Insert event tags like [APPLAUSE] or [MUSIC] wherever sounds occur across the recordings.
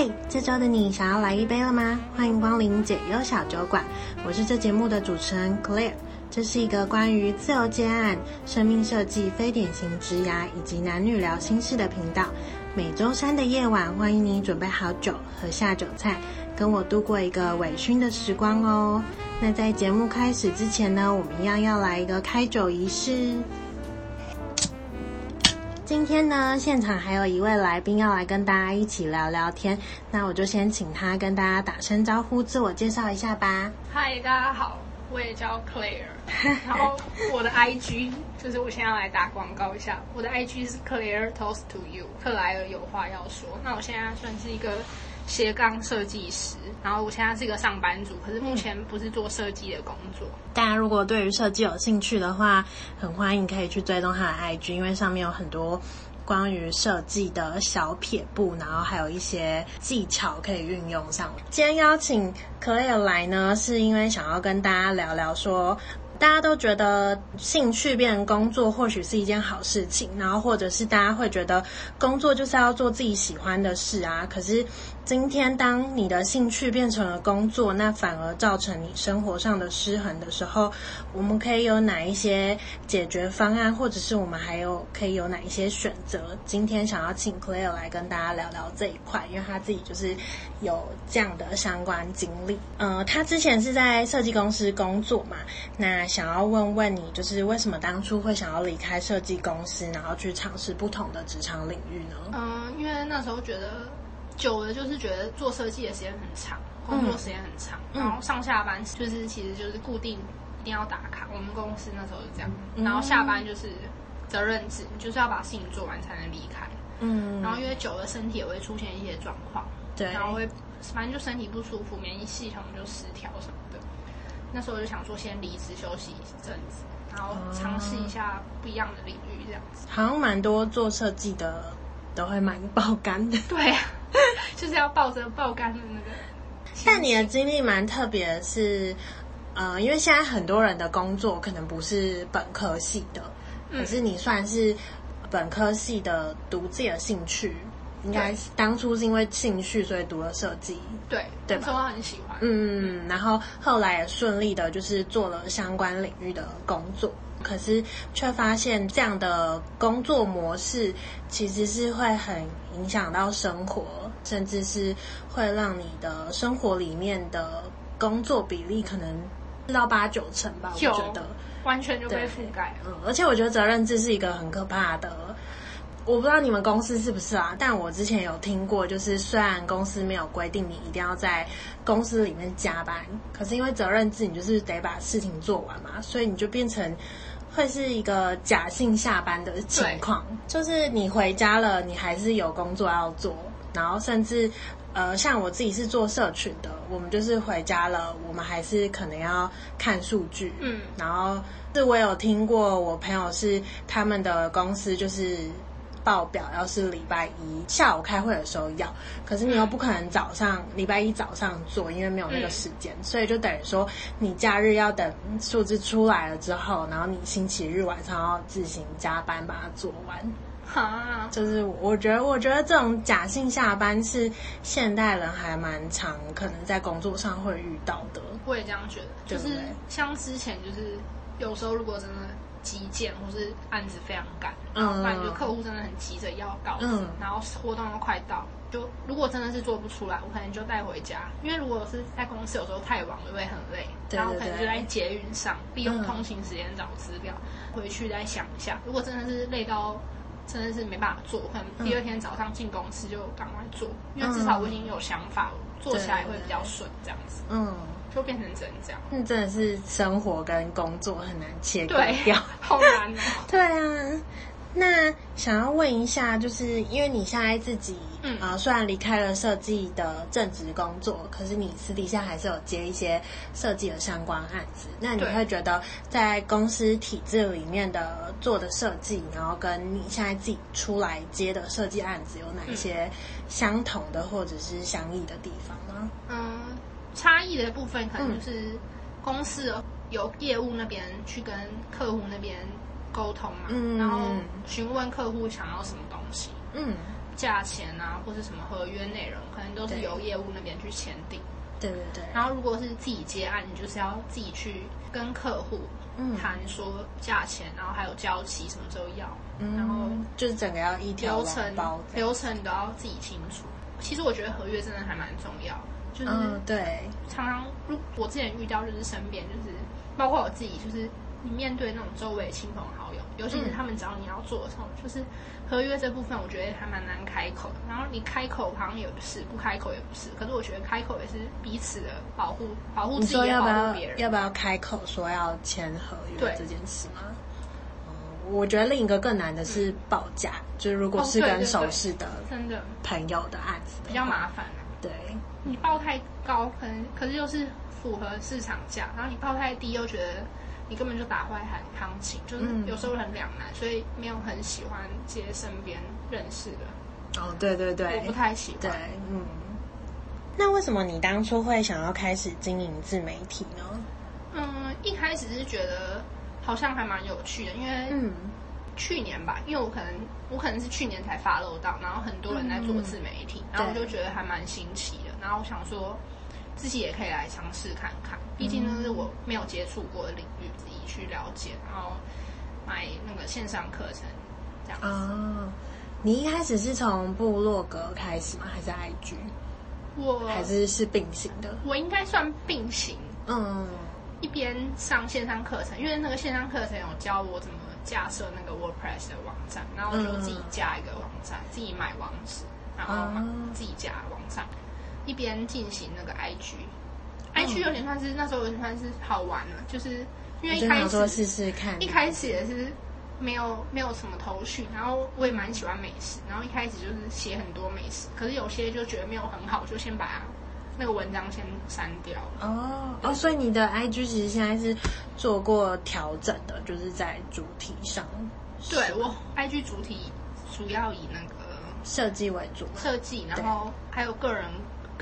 嘿这周的你想要来一杯了吗？欢迎光临解忧小酒馆，我是这节目的主持人 Claire。这是一个关于自由接案、生命设计、非典型职涯以及男女聊心事的频道。每周三的夜晚，欢迎你准备好酒和下酒菜，跟我度过一个微醺的时光哦。那在节目开始之前呢，我们一样要来一个开酒仪式。今天呢，现场还有一位来宾要来跟大家一起聊聊天，那我就先请他跟大家打声招呼，自我介绍一下吧。嗨，大家好，我也叫 Claire，[LAUGHS] 然后我的 IG 就是我先要来打广告一下，我的 IG 是 Claire Talks to You，克莱尔有话要说。那我现在算是一个。斜杠设计师，然后我现在是一个上班族，可是目前不是做设计的工作。大家如果对于设计有兴趣的话，很欢迎可以去追踪他的 IG，因为上面有很多关于设计的小撇步，然后还有一些技巧可以运用上。今天邀请 Claire 来呢，是因为想要跟大家聊聊说。大家都觉得兴趣变成工作或许是一件好事情，然后或者是大家会觉得工作就是要做自己喜欢的事啊。可是今天当你的兴趣变成了工作，那反而造成你生活上的失衡的时候，我们可以有哪一些解决方案，或者是我们还有可以有哪一些选择？今天想要请 Claire 来跟大家聊聊这一块，因为他自己就是有这样的相关经历。呃，他之前是在设计公司工作嘛，那。想要问问你，就是为什么当初会想要离开设计公司，然后去尝试不同的职场领域呢？嗯，因为那时候觉得久了，就是觉得做设计的时间很长，工作时间很长，嗯、然后上下班就是其实就是固定一定要打卡。我们公司那时候是这样，嗯、然后下班就是责任制，你就是要把事情做完才能离开。嗯，然后因为久了身体也会出现一些状况，对，然后会反正就身体不舒服，免疫系统就失调什么的。那时候我就想说，先离职休息一阵子，然后尝试一下不一样的领域，这样子。好像蛮多做设计的都会蛮爆肝的。对啊，就是要抱着爆肝的那个。但你的经历蛮特别的是，呃，因为现在很多人的工作可能不是本科系的，可是你算是本科系的，读自己的兴趣。应该是当初是因为兴趣，所以读了设计。对，对吧？那时候很喜欢。嗯，然后后来也顺利的，就是做了相关领域的工作。可是却发现这样的工作模式其实是会很影响到生活，甚至是会让你的生活里面的工作比例可能四到八九成吧。我觉得完全就被覆盖。嗯，而且我觉得责任制是一个很可怕的。我不知道你们公司是不是啊，但我之前有听过，就是虽然公司没有规定你一定要在公司里面加班，可是因为责任制，你就是得把事情做完嘛，所以你就变成会是一个假性下班的情况，就是你回家了，你还是有工作要做，然后甚至呃，像我自己是做社群的，我们就是回家了，我们还是可能要看数据，嗯，然后是我有听过，我朋友是他们的公司就是。报表要是礼拜一下午开会的时候要，可是你又不可能早上礼拜一早上做，因为没有那个时间，嗯、所以就等于说你假日要等数字出来了之后，然后你星期日晚上要自行加班把它做完。哈，就是我觉得，我觉得这种假性下班是现代人还蛮常可能在工作上会遇到的。我也这样觉得，就是像之前就是有时候如果真的。急件或是案子非常赶，然后不然就客户真的很急着要稿子，嗯、然后活动又快到，就如果真的是做不出来，我可能就带回家。因为如果是在公司，有时候太晚就会很累，对对对，然后可能就在捷运上利用通勤时间找资料，嗯、回去再想一下。如果真的是累到真的是没办法做，可能第二天早上进公司就赶快做，因为至少我已经有想法了，做起来会比较顺，这样子。嗯。就变成这样，那，真的是生活跟工作很难切割掉，[LAUGHS] 好难哦。对啊，那想要问一下，就是因为你现在自己，嗯啊、呃，虽然离开了设计的正职工作，可是你私底下还是有接一些设计的相关案子。那你会觉得在公司体制里面的做的设计，然后跟你现在自己出来接的设计案子有哪一些相同的或者是相异的地方吗？嗯。差异的部分可能就是公司由业务那边去跟客户那边沟通嘛，嗯、然后询问客户想要什么东西。嗯，价钱啊，或是什么合约内容，可能都是由业务那边去签订。对对对。然后如果是自己接案，你就是要自己去跟客户谈说价钱，然后还有交期什么时候要，嗯、然后就是整个要一条流程流程你都要自己清楚。其实我觉得合约真的还蛮重要，就是、嗯、对，常常如我之前遇到就是身边就是包括我自己，就是你面对那种周围亲朋好友，尤其是他们找你要做的时候，嗯、就是合约这部分，我觉得还蛮难开口的。然后你开口好像也不是，不开口也不是。可是我觉得开口也是彼此的保护，保护自己，要保护别人。要不要开口说要签合约这件事吗？我觉得另一个更难的是报价，嗯、就是如果是跟熟识的真的朋友的案子的比较麻烦。对，你报太高，可能可是又是符合市场价，然后你报太低，又觉得你根本就打坏行行情，就是有时候很两难，所以没有很喜欢接身边认识的。哦，对对对，我不太喜欢。对，嗯。那为什么你当初会想要开始经营自媒体呢？嗯，一开始是觉得。好像还蛮有趣的，因为去年吧，因为我可能我可能是去年才 follow 到，然后很多人在做自媒体，嗯、然后我就觉得还蛮新奇的，然后我想说自己也可以来尝试看看，毕竟那是我没有接触过的领域，自己去了解，然后买那个线上课程这样子。哦，你一开始是从部落格开始吗？还是 IG？我还是是并行的？我应该算并行。嗯。一边上线上课程，因为那个线上课程有教我怎么架设那个 WordPress 的网站，然后我就自己架一个网站，嗯、自己买网址，然后自己架网站，嗯、一边进行那个 IG，IG、嗯、有点算是那时候有点算是好玩了，就是因为一开始试试看，一开始也是没有没有什么头绪，然后我也蛮喜欢美食，然后一开始就是写很多美食，可是有些就觉得没有很好，就先把它。那个文章先删掉了哦哦，所以你的 IG 其实现在是做过调整的，就是在主题上。对，我 IG 主体主要以那个设计为主，设计，然后还有个人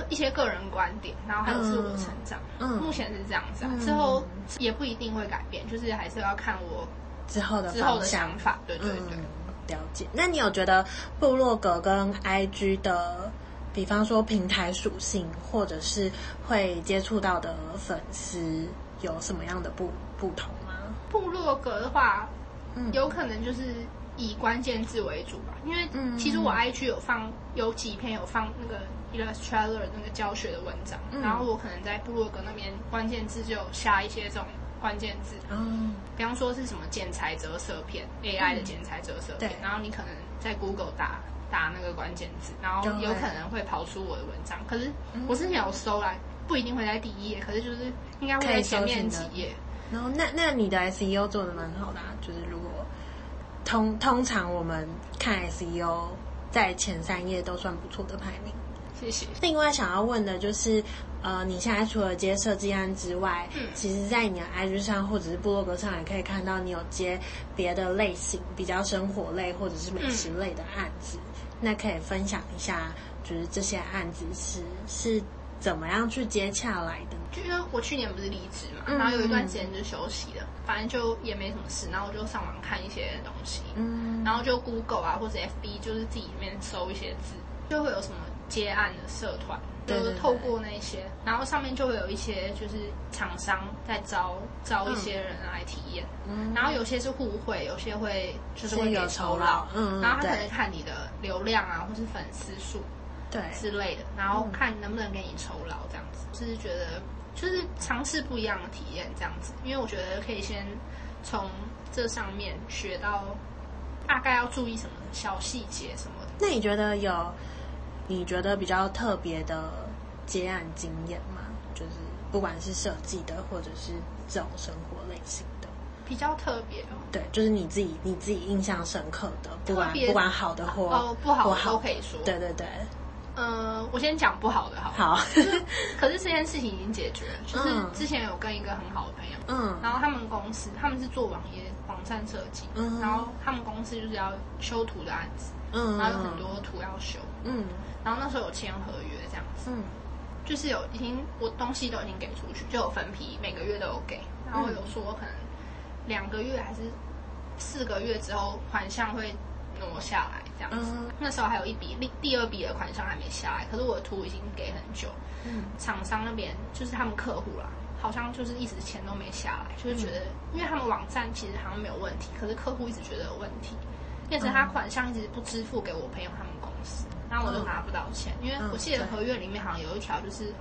一些个人观点，然后还有自我成长。嗯，目前是这样子啊，之后也不一定会改变，就是还是要看我之后的之后的想法。对对对，了解。那你有觉得部落格跟 IG 的？比方说平台属性，或者是会接触到的粉丝有什么样的不不同吗？部落格的话，嗯，有可能就是以关键字为主吧，因为其实我 IG 有放有几篇有放那个 Illustrator 那个教学的文章，嗯、然后我可能在部落格那边关键字就下一些这种关键字，嗯，比方说是什么剪裁折射片、嗯、AI 的剪裁折射片，对，然后你可能在 Google 打。打那个关键字，然后有可能会跑出我的文章。可是我之前有搜来，不一定会在第一页，可是就是应该会在前面几页。然后那那你的 SEO 做的蛮好的啊，就是如果通通常我们看 SEO 在前三页都算不错的排名。谢谢。另外想要问的就是，呃，你现在除了接设计案之外，嗯，其实，在你的 IG 上或者是部落格上，也可以看到你有接别的类型，比较生活类或者是美食类的案子。嗯，那可以分享一下，就是这些案子是是怎么样去接洽来的？就因为我去年不是离职嘛，嗯，然后有一段时间就休息了，反正就也没什么事，然后我就上网看一些东西，嗯，然后就 Google 啊或者 FB，就是自己里面搜一些字，就会有什么。接案的社团，就是透过那些，然后上面就会有一些就是厂商在招招一些人来体验，嗯，然后有些是互惠，有些会就是会给酬劳，嗯，然后他可能看你的流量啊，或是粉丝数，对。之类的，然后看能不能给你酬劳这样子，就是觉得就是尝试不一样的体验这样子，因为我觉得可以先从这上面学到大概要注意什么小细节什么的。那你觉得有？你觉得比较特别的接案经验吗？就是不管是设计的，或者是这种生活类型的，比较特别哦。对，就是你自己你自己印象深刻的，不管不管好的或哦不好的都可以说。对对对。呃，我先讲不好的好。好。可是这件事情已经解决了，就是之前有跟一个很好的朋友，嗯，然后他们公司他们是做网页网站设计，嗯，然后他们公司就是要修图的案子，嗯，然后有很多图要修，嗯。然后那时候有签合约这样子，嗯，就是有已经我东西都已经给出去，就有分批，每个月都有给，然后有说可能两个月还是四个月之后款项会挪下来，这样子。嗯、那时候还有一笔第第二笔的款项还没下来，可是我的图已经给很久。嗯，厂商那边就是他们客户啦，好像就是一直钱都没下来，就是觉得，嗯、因为他们网站其实好像没有问题，可是客户一直觉得有问题，变成他款项一直不支付给我朋友他们公司，然后我就拿不到钱，嗯、因为我记得合约里面好像有一条就是。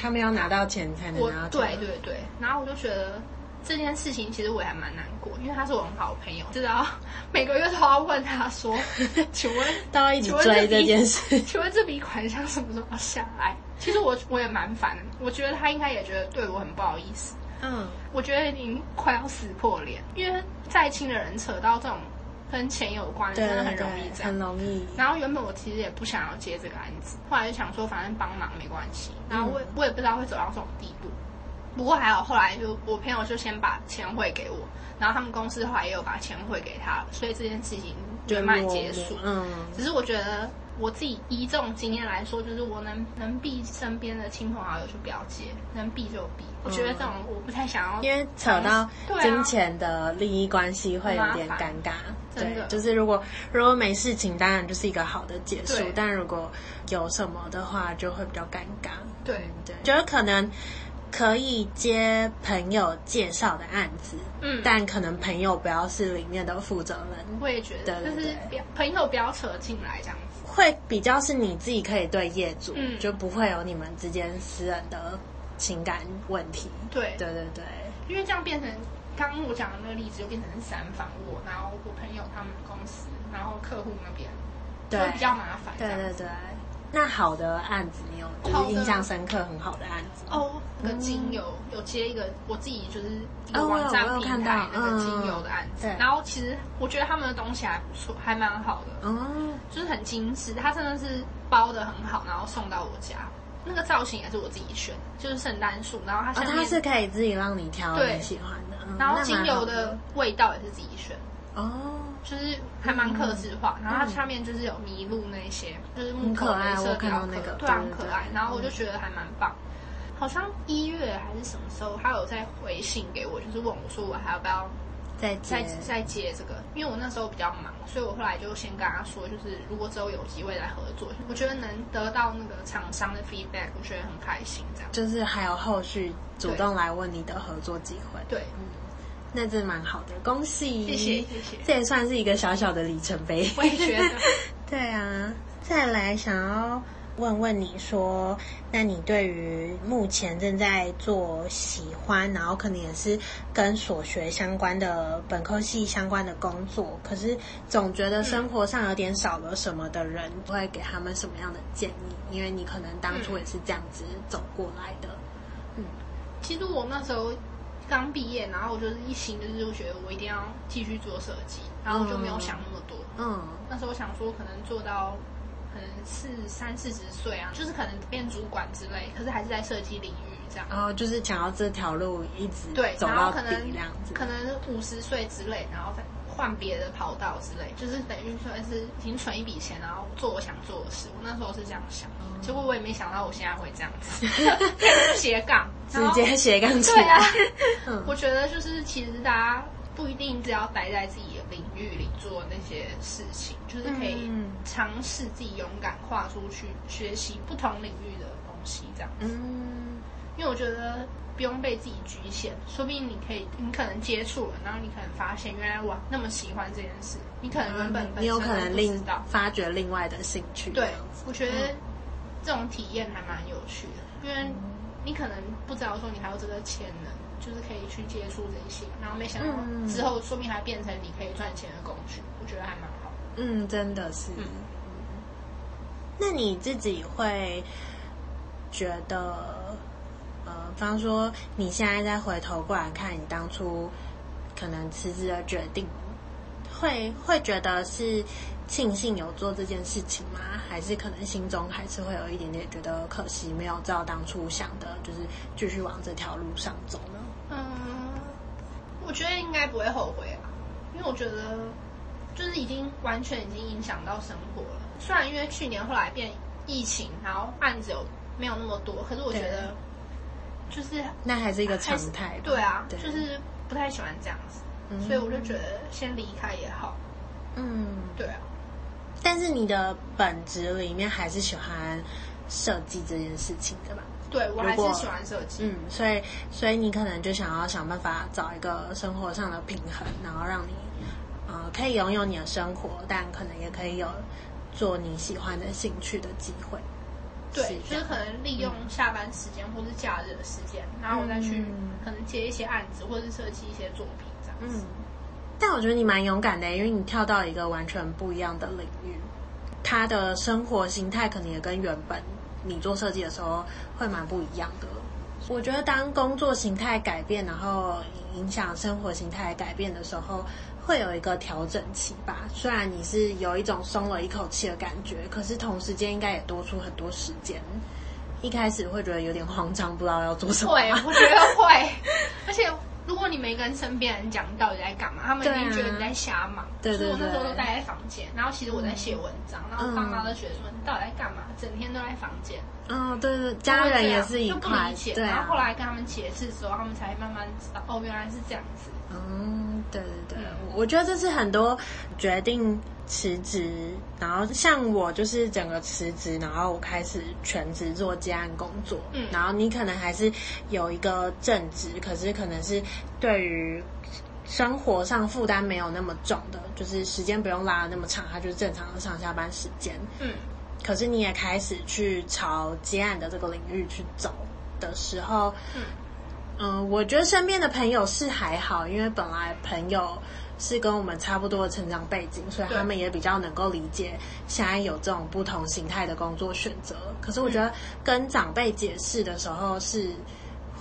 他们要拿到钱才能拿到。对对对，然后我就觉得这件事情其实我也还蛮难过，因为他是我很好的朋友，知道每个月都要问他说：[LAUGHS] “请问大家一直追这件事，请问这笔款项什么时候要下来？”其实我我也蛮烦，我觉得他应该也觉得对我很不好意思。嗯，我觉得已经快要撕破脸，因为再亲的人扯到这种。跟钱有关，真的很容易这样，很容易。然后原本我其实也不想要接这个案子，后来就想说反正帮忙没关系。然后我我也不知道会走到这种地步，不过还好，后来就我朋友就先把钱汇给我，然后他们公司后来也有把钱汇给他，所以这件事情圆满结束。嗯，只是我觉得。我自己以这种经验来说，就是我能能避身边的亲朋好友就不要接，能避就避。我觉得这种我不太想要，因为扯到金钱的利益关系会有点尴尬。对，就是如果如果没事情，当然就是一个好的结束；但如果有什么的话，就会比较尴尬。对对，就是可能。可以接朋友介绍的案子，嗯，但可能朋友不要是里面的负责人。我也觉得，就是朋友不要扯进来这样子，会比较是你自己可以对业主，嗯，就不会有你们之间私人的情感问题。对，对对对，因为这样变成刚刚我讲的那个例子，就变成是三方我，然后我朋友他们公司，然后客户那边，对，比较麻烦。对对对。那好的案子，你有就是印象深刻很好的案子哦？那个精油有接一个我自己就是一个网站平台那个精油的案子，然后其实我觉得他们的东西还不错，还蛮好的，嗯，就是很精致，它真的是包的很好，然后送到我家，那个造型也是我自己选，就是圣诞树，然后它下面它是可以自己让你挑你喜欢的，然后精油的味道也是自己选。哦，就是还蛮克制化，然后它下面就是有麋鹿那些，就是木头颜色比较可，对，很可爱。然后我就觉得还蛮棒。好像一月还是什么时候，他有在回信给我，就是问我说我还要不要再再再接这个？因为我那时候比较忙，所以我后来就先跟他说，就是如果之后有机会来合作，我觉得能得到那个厂商的 feedback，我觉得很开心。这样就是还有后续主动来问你的合作机会，对。那真蛮好的，恭喜！谢谢谢谢，这也算是一个小小的里程碑。我也觉得。[LAUGHS] 对啊，再来想要问问你说，那你对于目前正在做喜欢，然后可能也是跟所学相关的本科系相关的工作，可是总觉得生活上有点少了什么的人，嗯、会给他们什么样的建议？因为你可能当初也是这样子走过来的。嗯，其实我那时候。刚毕业，然后我就是一心就是觉得我一定要继续做设计，然后我就没有想那么多。嗯，那时候我想说可能做到可能四三四十岁啊，就是可能变主管之类，可是还是在设计领域这样。然后就是想要这条路一直对走到底这样子，可能五十岁之类，然后再。换别的跑道之类，就是等于说是已经存一笔钱，然后做我想做的事。我那时候是这样想，结果我也没想到我现在会这样子。[LAUGHS] 斜杠，直接斜杠起来。对啊，我觉得就是其实大家不一定只要待在自己的领域里做那些事情，就是可以尝试自己勇敢跨出去，学习不同领域的东西，这样子。嗯，因为我觉得。不用被自己局限，说不定你可以，你可能接触了，然后你可能发现，原来我那么喜欢这件事，你可能原本你有可能另发掘另外的兴趣。对，我觉得这种体验还蛮有趣的，因为你可能不知道说你还有这个潜能，就是可以去接触这些，然后没想到之后说不定还变成你可以赚钱的工具，我觉得还蛮好。嗯，真的是。嗯，那你自己会觉得？呃，比方说你现在再回头过来看你当初可能辞职的决定，会会觉得是庆幸有做这件事情吗？还是可能心中还是会有一点点觉得可惜，没有照当初想的，就是继续往这条路上走呢？嗯，我觉得应该不会后悔啊，因为我觉得就是已经完全已经影响到生活了。虽然因为去年后来变疫情，然后案子有没有那么多，可是我觉得。就是那还是一个常态，对啊，对就是不太喜欢这样子，嗯、所以我就觉得先离开也好。嗯，对啊。但是你的本质里面还是喜欢设计这件事情的吧？对，我还是喜欢设计。嗯，所以所以你可能就想要想办法找一个生活上的平衡，然后让你呃可以拥有你的生活，但可能也可以有做你喜欢的兴趣的机会。对，就是可能利用下班时间或是假日的时间，嗯、然后我再去可能接一些案子，或者是设计一些作品这样子。嗯但我觉得你蛮勇敢的，因为你跳到一个完全不一样的领域，他的生活形态可能也跟原本你做设计的时候会蛮不一样的。我觉得当工作形态改变，然后影响生活形态改变的时候，会有一个调整期吧。虽然你是有一种松了一口气的感觉，可是同时间应该也多出很多时间。一开始会觉得有点慌张，不知道要做什么。会，我觉得会，[LAUGHS] 而且。如果你没跟身边人讲你到底在干嘛，他们一定觉得你在瞎忙。对，对，对，对，所以我那时候都待在房间，然后其实我在写文章，嗯、然后爸妈都觉得说你到底在干嘛，整天都在房间。嗯、哦，对对，家人也是一块。不理解。对、啊。然后后来跟他们解释之后，他们才慢慢知道，哦，原来是这样子。嗯，对对对，嗯、我觉得这是很多决定。辞职，然后像我就是整个辞职，然后我开始全职做接案工作。嗯，然后你可能还是有一个正职，可是可能是对于生活上负担没有那么重的，就是时间不用拉得那么长，它就是正常的上下班时间。嗯，可是你也开始去朝接案的这个领域去走的时候，嗯，嗯，我觉得身边的朋友是还好，因为本来朋友。是跟我们差不多的成长背景，所以他们也比较能够理解现在有这种不同形态的工作选择。可是我觉得跟长辈解释的时候，是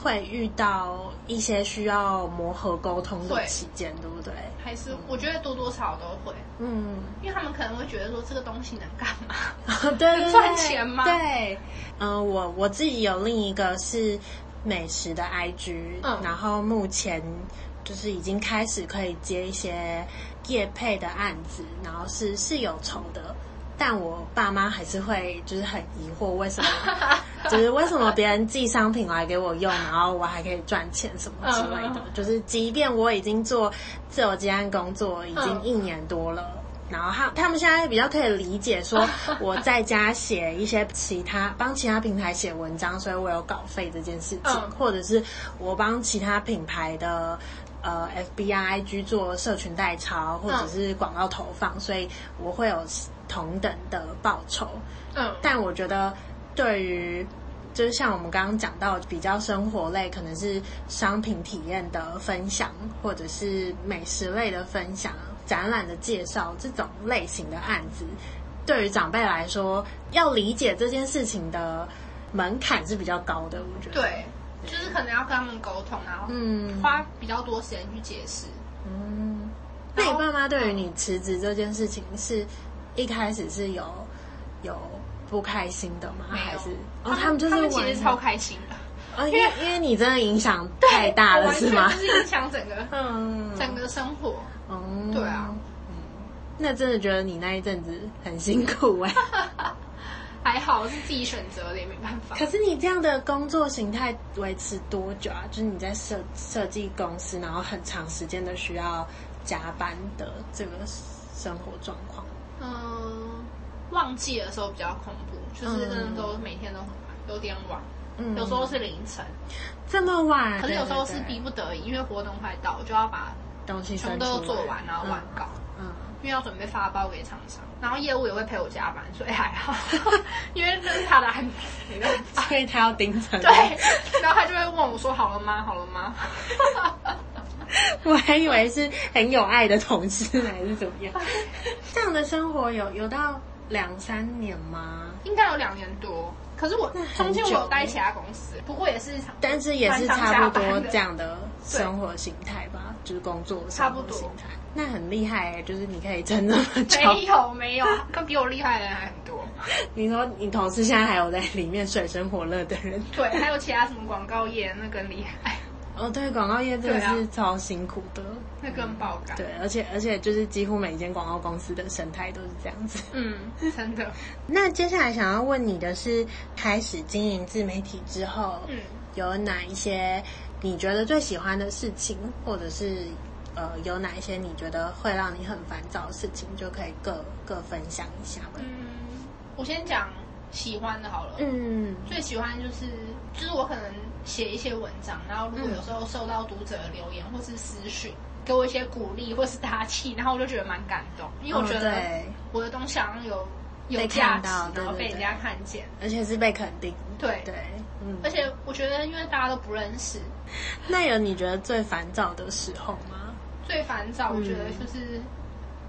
会遇到一些需要磨合沟通的期间，对不对？还是我觉得多多少少都会，嗯，因为他们可能会觉得说这个东西能干嘛？[LAUGHS] 对，[LAUGHS] 赚钱吗？对，嗯，我我自己有另一个是美食的 IG，嗯，然后目前。就是已经开始可以接一些业配的案子，然后是是有酬的，但我爸妈还是会就是很疑惑，为什么 [LAUGHS] 就是为什么别人寄商品来给我用，然后我还可以赚钱什么之类的。就是即便我已经做自由接案工作已经一年多了。然后他他们现在比较可以理解，说 [LAUGHS] 我在家写一些其他帮其他平台写文章，所以我有稿费这件事情，或者是我帮其他品牌的呃 FB、IG 做社群代抄，或者是广告投放，所以我会有同等的报酬。嗯，但我觉得对于就是像我们刚刚讲到比较生活类，可能是商品体验的分享，或者是美食类的分享。展览的介绍这种类型的案子，对于长辈来说，要理解这件事情的门槛是比较高的。我觉得，对，就是可能要跟他们沟通，然后嗯，花比较多时间去解释。嗯，那你爸妈对于你辞职这件事情，是一开始是有有不开心的吗？还是哦，他们就是他们其实超开心的。啊，因为因为你真的影响太大了，是吗？就是影响整个 [LAUGHS] 嗯整个生活。哦，对啊，嗯，那真的觉得你那一阵子很辛苦哎，[LAUGHS] 还好是自己选择的，也没办法。可是你这样的工作形态维持多久啊？就是你在设设计公司，然后很长时间的需要加班的这个生活状况。嗯，旺季的时候比较恐怖，就是真的都每天都很晚，有点晚，嗯，有时候是凌晨，这么晚。可是有时候是逼不得已，因为活动快到，我就要把。东西全部都做完，然后完稿，嗯，因为要准备发包给厂商，然后业务也会陪我加班，所以还好，[LAUGHS] 因为这是他的案子，所以他要盯着。对，然后他就会问我说：“好了吗？好了吗？” [LAUGHS] 我还以为是很有爱的同事还是怎么样？[LAUGHS] 这样的生活有有到两三年吗？应该有两年多。可是我中间我有待其他公司，不过也是，但是也是差不多这样的生活形态吧，就是工作差不多。那很厉害哎，就是你可以撑那么久。没有没有，跟比我厉害的人还很多。你说你同事现在还有在里面水深火热的人？对，还有其他什么广告业，那更厉害。哦，对，广告业真的是超辛苦的，那更爆肝。对，而且而且就是几乎每一间广告公司的生态都是这样子。嗯，真的。[LAUGHS] 那接下来想要问你的是，开始经营自媒体之后，嗯，有哪一些你觉得最喜欢的事情，或者是呃，有哪一些你觉得会让你很烦躁的事情，就可以各各分享一下吧。嗯，我先讲喜欢的好了。嗯，最喜欢就是就是我可能写一些文章，然后如果有时候受到读者的留言或是私讯，给我一些鼓励或是打气，然后我就觉得蛮感动，因为我觉得我的东西好像有有价值，然后被人家看见，而且是被肯定。对对。嗯，而且我觉得，因为大家都不认识，[LAUGHS] 那有你觉得最烦躁的时候吗？最烦躁，我觉得就是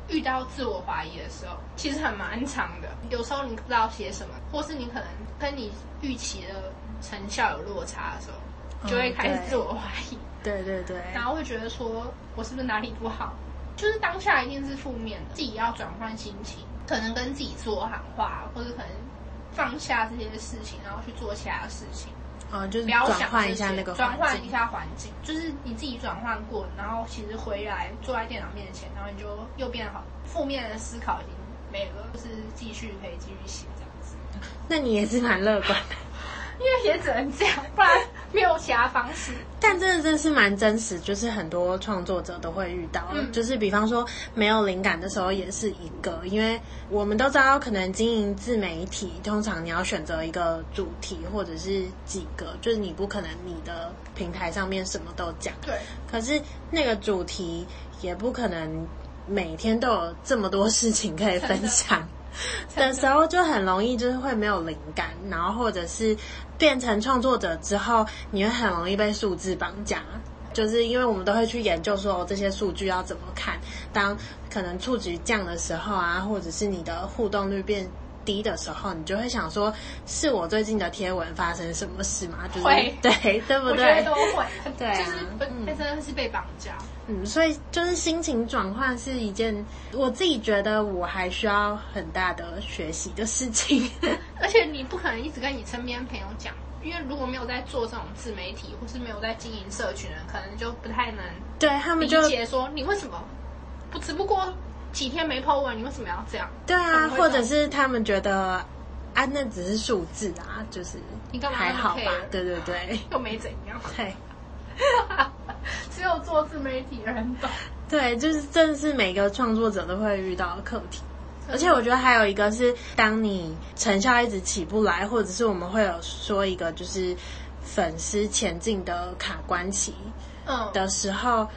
遇到自我怀疑的时候，嗯、其实很蛮长的。有时候你不知道写什么，或是你可能跟你预期的成效有落差的时候，就会开始自我怀疑。嗯、对，对对对，然后会觉得说，我是不是哪里不好？就是当下一定是负面的，自己要转换心情，可能跟自己说喊话，或者可能。放下这些事情，然后去做其他的事情。哦，就是转换一下那个转换一下环境，就是你自己转换过，然后其实回来坐在电脑面前，然后你就又变好，负面的思考已经没了，就是继续可以继续写这样子。[LAUGHS] 那你也是蛮乐观的。因为也只能这样，不然没有其他方式。但真的真是蛮真实，就是很多创作者都会遇到，嗯、就是比方说没有灵感的时候也是一个，因为我们都知道，可能经营自媒体，通常你要选择一个主题或者是几个，就是你不可能你的平台上面什么都讲。对。可是那个主题也不可能每天都有这么多事情可以分享。[LAUGHS] 的时候就很容易就是会没有灵感，然后或者是变成创作者之后，你会很容易被数字绑架，就是因为我们都会去研究说这些数据要怎么看，当可能触及降的时候啊，或者是你的互动率变低的时候，你就会想说，是我最近的贴文发生什么事吗？就是会对，对不对？我觉得都会，对啊，就是被真的是被绑架。嗯，所以就是心情转换是一件我自己觉得我还需要很大的学习的事情。[LAUGHS] 而且你不可能一直跟你身边朋友讲，因为如果没有在做这种自媒体，或是没有在经营社群的人，可能就不太能对他们就理解说你为什么不只不过。几天没 po 文，你为什么要这样？对啊，或者是他们觉得啊，那只是数字啊，就是你干嘛还好吧？对对对，[LAUGHS] 又没怎样。对，[LAUGHS] 只有做自媒体的人懂。对，就是正是每个创作者都会遇到的课题。而且我觉得还有一个是，当你成效一直起不来，或者是我们会有说一个就是粉丝前进的卡关期，嗯的时候。嗯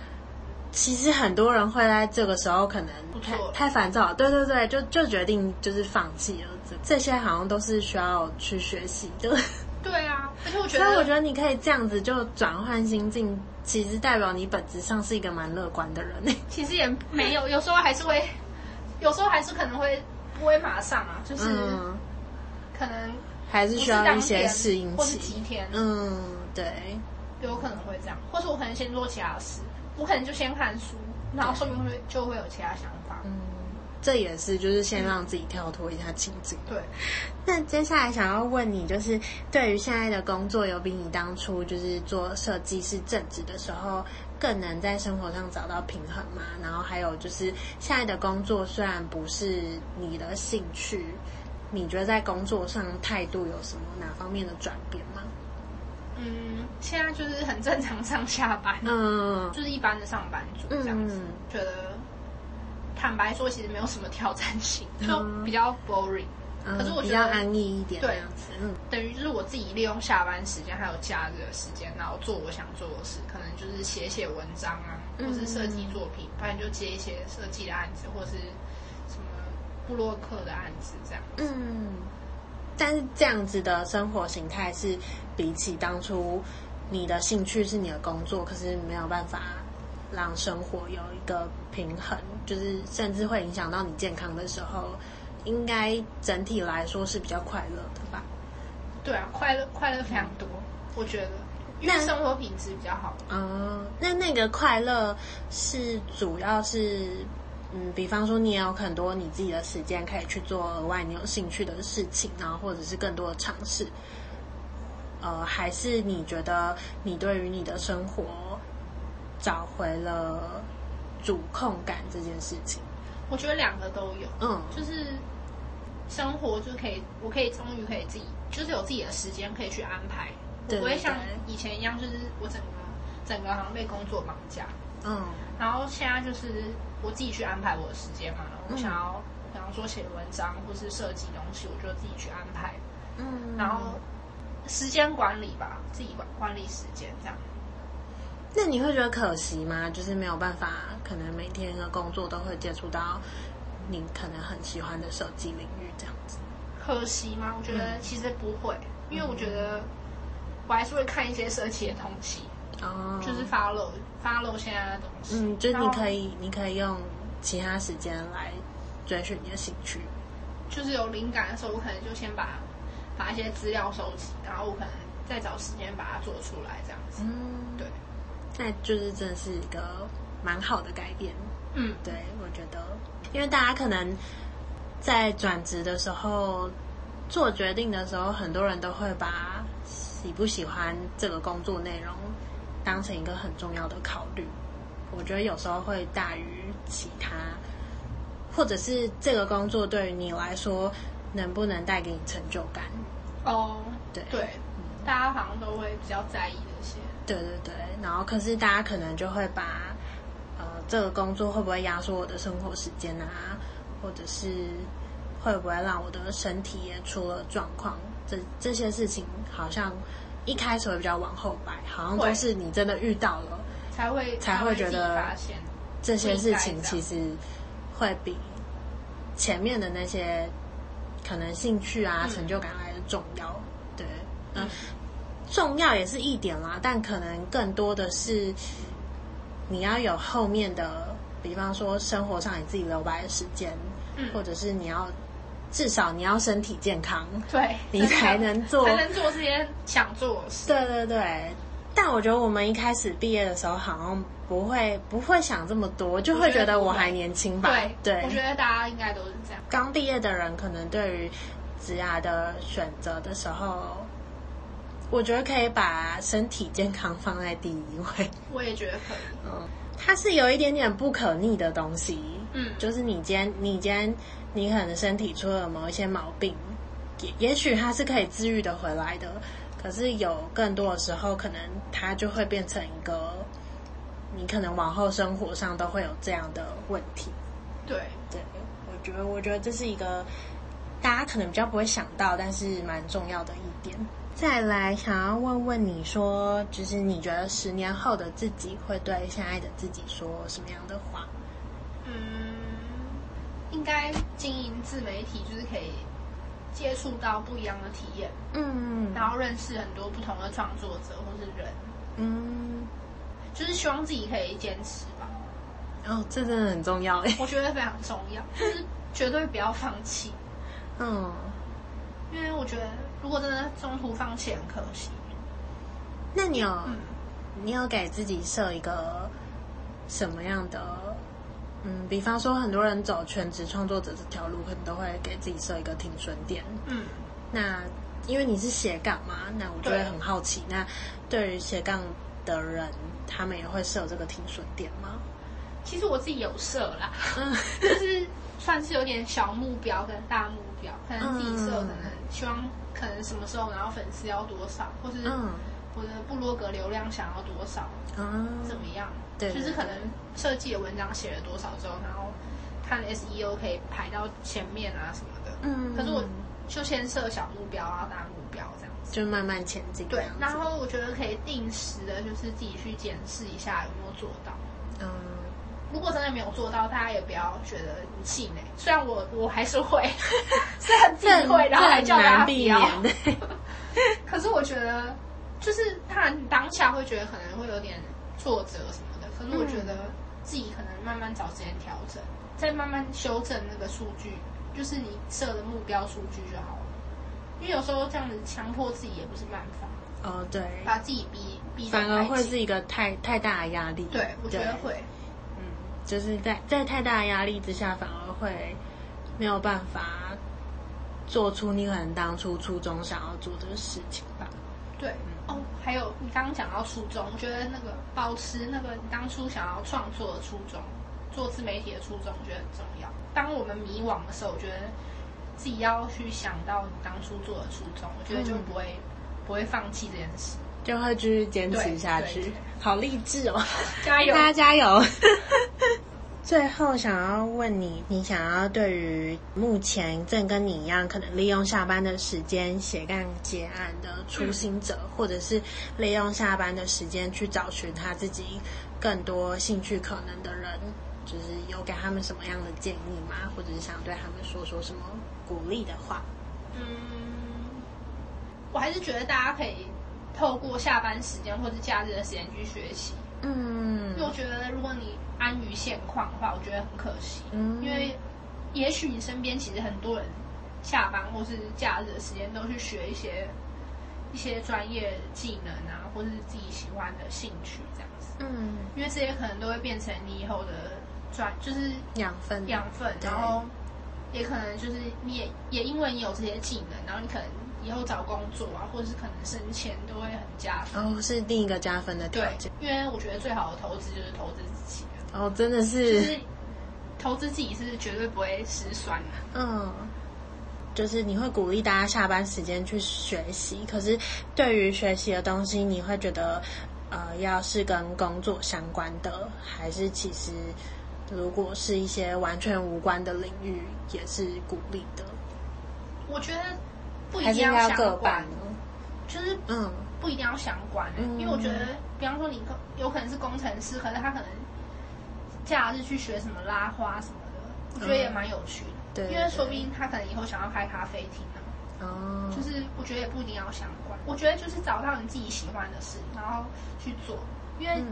其实很多人会在这个时候可能太太烦躁，对对对，就就决定就是放弃了。这这些好像都是需要去学习的。对啊，而且我觉得，所以我觉得你可以这样子就转换心境，其实代表你本质上是一个蛮乐观的人。[LAUGHS] 其实也没有，有时候还是会，有时候还是可能会不会马上啊，就是可能还是需要一些适应期，或是几天。嗯，对，有可能会这样，或是我可能先做其他事。我可能就先看书，然后说明会就会有其他想法。嗯，这也是就是先让自己跳脱一下情境。对。那接下来想要问你，就是对于现在的工作，有比你当初就是做设计师正职的时候，更能在生活上找到平衡吗？然后还有就是现在的工作虽然不是你的兴趣，你觉得在工作上态度有什么哪方面的转变吗？嗯，现在就是很正常上下班，嗯，就是一般的上班族这样子。嗯、觉得坦白说，其实没有什么挑战性，嗯、就比较 boring。嗯、可是我觉得比较安逸一点，对，嗯，等于就是我自己利用下班时间还有假日的时间，然后做我想做的事，可能就是写写文章啊，或是设计作品，不然就接一些设计的案子，或是什么布洛克的案子这样子。嗯。但是这样子的生活形态是比起当初你的兴趣是你的工作，可是没有办法让生活有一个平衡，就是甚至会影响到你健康的时候，应该整体来说是比较快乐的吧？对啊，快乐快乐非常多，我觉得，因为生活品质比较好。嗯，那那个快乐是主要是。嗯，比方说你也有很多你自己的时间可以去做额外你有兴趣的事情，然后或者是更多的尝试。呃，还是你觉得你对于你的生活找回了主控感这件事情？我觉得两个都有，嗯，就是生活就可以，我可以终于可以自己，就是有自己的时间可以去安排，我不会像以前一样，就是我整个整个好像被工作绑架。嗯，然后现在就是我自己去安排我的时间嘛，我想要，嗯、比方说写文章或是设计东西，我就自己去安排。嗯，然后时间管理吧，自己管管理时间这样。那你会觉得可惜吗？就是没有办法，可能每天的工作都会接触到你可能很喜欢的设计领域这样子。可惜吗？我觉得其实不会，嗯、因为我觉得我还是会看一些设计的东西，哦，就是 follow follow 现在的东西。嗯，就你可以你可以用其他时间来追寻你的兴趣。就是有灵感的时候，我可能就先把把一些资料收集，然后我可能再找时间把它做出来，这样子。嗯，对。那就是真的是一个蛮好的改变，嗯，对，我觉得，因为大家可能在转职的时候做决定的时候，很多人都会把喜不喜欢这个工作内容当成一个很重要的考虑。我觉得有时候会大于其他，或者是这个工作对于你来说能不能带给你成就感？哦，对对，大家好像都会比较在意这些。对对对，然后可是大家可能就会把，呃，这个工作会不会压缩我的生活时间啊，或者是会不会让我的身体也出了状况？这这些事情好像一开始会比较往后摆，好像都是你真的遇到了才会才会觉得这些事情其实会比前面的那些可能兴趣啊、成就感来的重要。对，嗯。重要也是一点啦，但可能更多的是你要有后面的，比方说生活上你自己留白的时间，嗯，或者是你要至少你要身体健康，对，[LAUGHS] 你才能做 [LAUGHS] 才能做这些想做的事。对对对，但我觉得我们一开始毕业的时候好像不会不会想这么多，就会觉得我还年轻吧。对对，我觉得大家应该都是这样。刚毕业的人可能对于职涯的选择的时候。我觉得可以把身体健康放在第一位。我也觉得可以。嗯，它是有一点点不可逆的东西。嗯，就是你今天，你今天，你可能身体出了某一些毛病，也也许它是可以治愈的回来的。可是有更多的时候，可能它就会变成一个，你可能往后生活上都会有这样的问题。对对，我觉得，我觉得这是一个大家可能比较不会想到，但是蛮重要的一点。再来，想要问问你说，就是你觉得十年后的自己会对现在的自己说什么样的话？嗯，应该经营自媒体，就是可以接触到不一样的体验，嗯，然后认识很多不同的创作者或是人，嗯，就是希望自己可以坚持吧。哦，这真的很重要哎，我觉得非常重要，就是绝对不要放弃。[LAUGHS] 嗯，因为我觉得。如果真的中途放弃，很可惜。那你有，嗯、你有给自己设一个什么样的？嗯，比方说，很多人走全职创作者这条路，可能都会给自己设一个停损点。嗯，那因为你是斜杠嘛，那我就会很好奇，对那对于斜杠的人，他们也会设这个停损点吗？其实我自己有设啦，嗯，[LAUGHS] 就是算是有点小目标跟大目标，可能自己设，可能希望。可能什么时候，然后粉丝要多少，或是我的部落格流量想要多少，嗯，怎么样？对，就是可能设计的文章写了多少之后，然后看 SEO 可以排到前面啊什么的。嗯，可是我就先设小目标啊，大目标这样子，就慢慢前进。对，然后我觉得可以定时的，就是自己去检视一下有没有做到。嗯。如果真的没有做到，大家也不要觉得很气馁。虽然我我还是会，[LAUGHS] 虽然自己会，然后还叫大家不要。[LAUGHS] 可是我觉得，就是当然当下会觉得可能会有点挫折什么的。可是我觉得自己可能慢慢找时间调整，再慢慢修正那个数据，就是你设的目标数据就好了。因为有时候这样子强迫自己也不是办法。哦，对，把自己逼逼，反而会是一个太太大的压力。对，我觉得会。嗯就是在在太大的压力之下，反而会没有办法做出你可能当初初衷想要做的事情吧。对，嗯、哦，还有你刚刚讲到初衷，我觉得那个保持那个你当初想要创作的初衷，做自媒体的初衷，我觉得很重要。当我们迷惘的时候，我觉得自己要去想到你当初做的初衷，我觉得就不会、嗯、不会放弃这件事。就会继续坚持下去。好励志哦！[LAUGHS] 加油，[LAUGHS] 大家加油！[LAUGHS] 最后想要问你，你想要对于目前正跟你一样，可能利用下班的时间斜杠接案的初心者，嗯、或者是利用下班的时间去找寻他自己更多兴趣可能的人，就是有给他们什么样的建议吗？或者是想对他们说说什么鼓励的话？嗯，我还是觉得大家可以透过下班时间或者假日的时间去学习。嗯，因为我觉得如果你安于现况的话，我觉得很可惜。嗯，因为也许你身边其实很多人下班或是假日的时间都去学一些一些专业技能啊，或是自己喜欢的兴趣这样子。嗯，因为这些可能都会变成你以后的专，就是养分养分，然后也可能就是你也也因为你有这些技能，然后你可能。以后找工作啊，或者是可能升迁都会很加分。哦，是另一个加分的条件。因为我觉得最好的投资就是投资自己。哦，真的是。就是投资自己是绝对不会失算的。嗯，就是你会鼓励大家下班时间去学习，可是对于学习的东西，你会觉得呃，要是跟工作相关的，还是其实如果是一些完全无关的领域，也是鼓励的。我觉得。不一定要相关，就是嗯，不一定要相关，嗯，因为我觉得，比方说你有可能是工程师，可是他可能假日去学什么拉花什么的，我觉得也蛮有趣的。对，因为说不定他可能以后想要开咖啡厅啊。哦，就是我觉得也不一定要相关，我觉得就是找到你自己喜欢的事，然后去做，因为。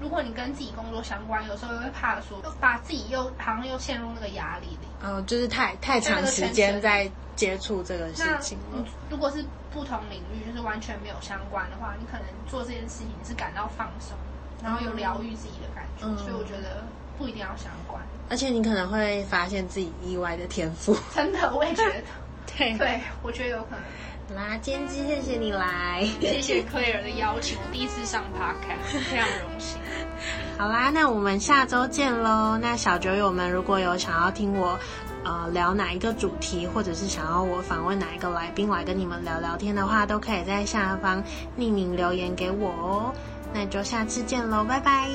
如果你跟自己工作相关，有时候又会怕说，把自己又好像又陷入那个压力里。嗯，就是太太长时间在接触这个事情了。如果是不同领域，就是完全没有相关的话，你可能做这件事情是感到放松，然后有疗愈自己的感觉。嗯，所以我觉得不一定要相关。而且你可能会发现自己意外的天赋。[LAUGHS] 真的，我也觉得。[LAUGHS] 对对，我觉得有可能。好啦，今天谢谢你来，谢谢 Claire 的邀请，我第一次上 Podcast，[LAUGHS] 非常荣幸。好啦，那我们下周见喽。那小酒友们如果有想要听我呃聊哪一个主题，或者是想要我访问哪一个来宾来跟你们聊聊天的话，都可以在下方匿名留言给我哦。那就下次见喽，拜拜。